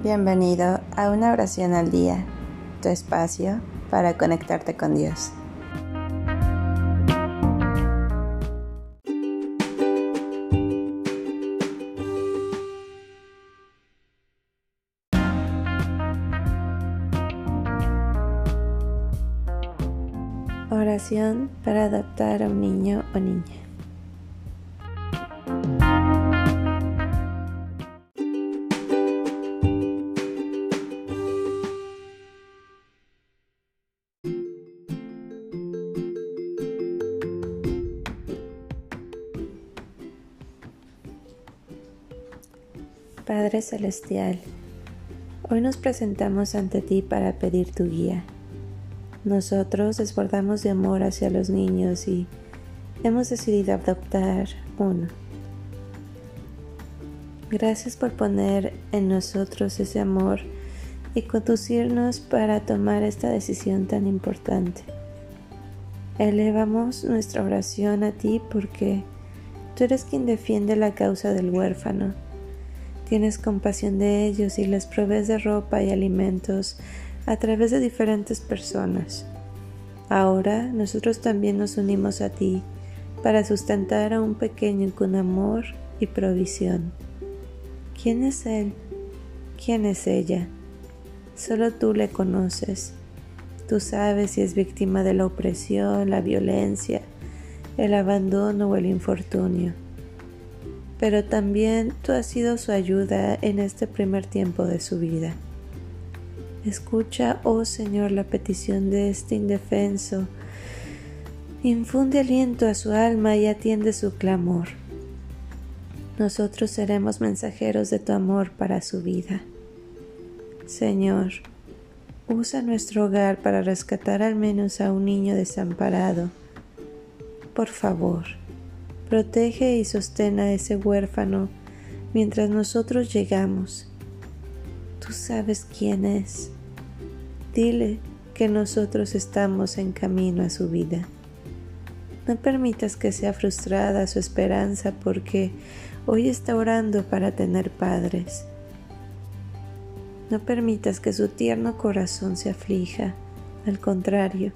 Bienvenido a una oración al día, tu espacio para conectarte con Dios. Oración para adoptar a un niño o niña. Padre Celestial, hoy nos presentamos ante ti para pedir tu guía. Nosotros desbordamos de amor hacia los niños y hemos decidido adoptar uno. Gracias por poner en nosotros ese amor y conducirnos para tomar esta decisión tan importante. Elevamos nuestra oración a ti porque tú eres quien defiende la causa del huérfano Tienes compasión de ellos y les provees de ropa y alimentos a través de diferentes personas. Ahora nosotros también nos unimos a ti para sustentar a un pequeño con amor y provisión. ¿Quién es él? ¿Quién es ella? Solo tú le conoces. Tú sabes si es víctima de la opresión, la violencia, el abandono o el infortunio pero también tú has sido su ayuda en este primer tiempo de su vida. Escucha, oh Señor, la petición de este indefenso. Infunde aliento a su alma y atiende su clamor. Nosotros seremos mensajeros de tu amor para su vida. Señor, usa nuestro hogar para rescatar al menos a un niño desamparado. Por favor. Protege y sostén a ese huérfano mientras nosotros llegamos. Tú sabes quién es. Dile que nosotros estamos en camino a su vida. No permitas que sea frustrada su esperanza porque hoy está orando para tener padres. No permitas que su tierno corazón se aflija. Al contrario,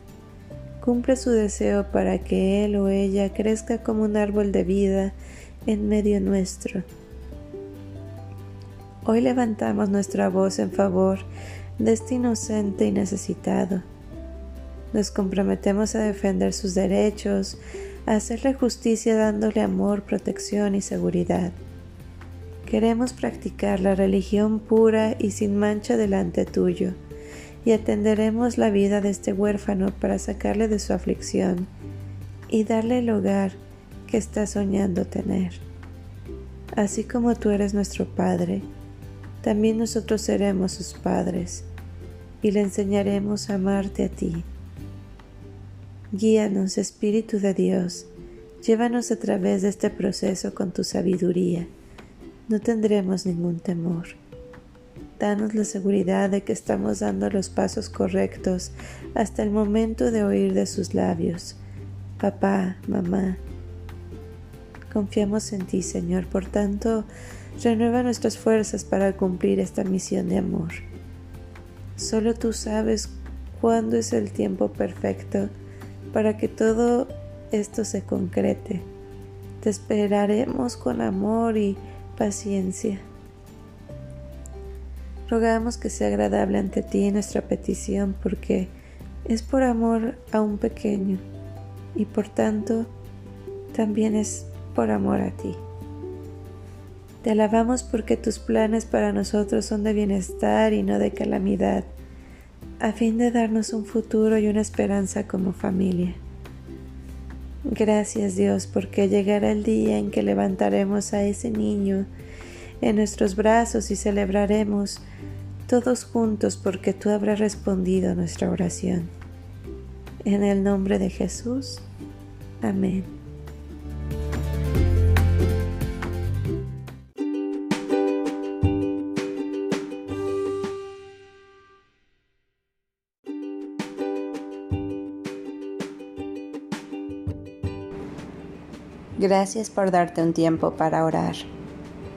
Cumple su deseo para que él o ella crezca como un árbol de vida en medio nuestro. Hoy levantamos nuestra voz en favor de este inocente y necesitado. Nos comprometemos a defender sus derechos, a hacerle justicia dándole amor, protección y seguridad. Queremos practicar la religión pura y sin mancha delante tuyo y atenderemos la vida de este huérfano para sacarle de su aflicción y darle el hogar que está soñando tener. Así como tú eres nuestro Padre, también nosotros seremos sus padres y le enseñaremos a amarte a ti. Guíanos, Espíritu de Dios, llévanos a través de este proceso con tu sabiduría. No tendremos ningún temor. Danos la seguridad de que estamos dando los pasos correctos hasta el momento de oír de sus labios. Papá, mamá. Confiamos en ti, Señor, por tanto, renueva nuestras fuerzas para cumplir esta misión de amor. Solo tú sabes cuándo es el tiempo perfecto para que todo esto se concrete. Te esperaremos con amor y paciencia. Rogamos que sea agradable ante ti nuestra petición porque es por amor a un pequeño y por tanto también es por amor a ti. Te alabamos porque tus planes para nosotros son de bienestar y no de calamidad, a fin de darnos un futuro y una esperanza como familia. Gracias Dios porque llegará el día en que levantaremos a ese niño en nuestros brazos y celebraremos todos juntos porque tú habrás respondido a nuestra oración. En el nombre de Jesús. Amén. Gracias por darte un tiempo para orar.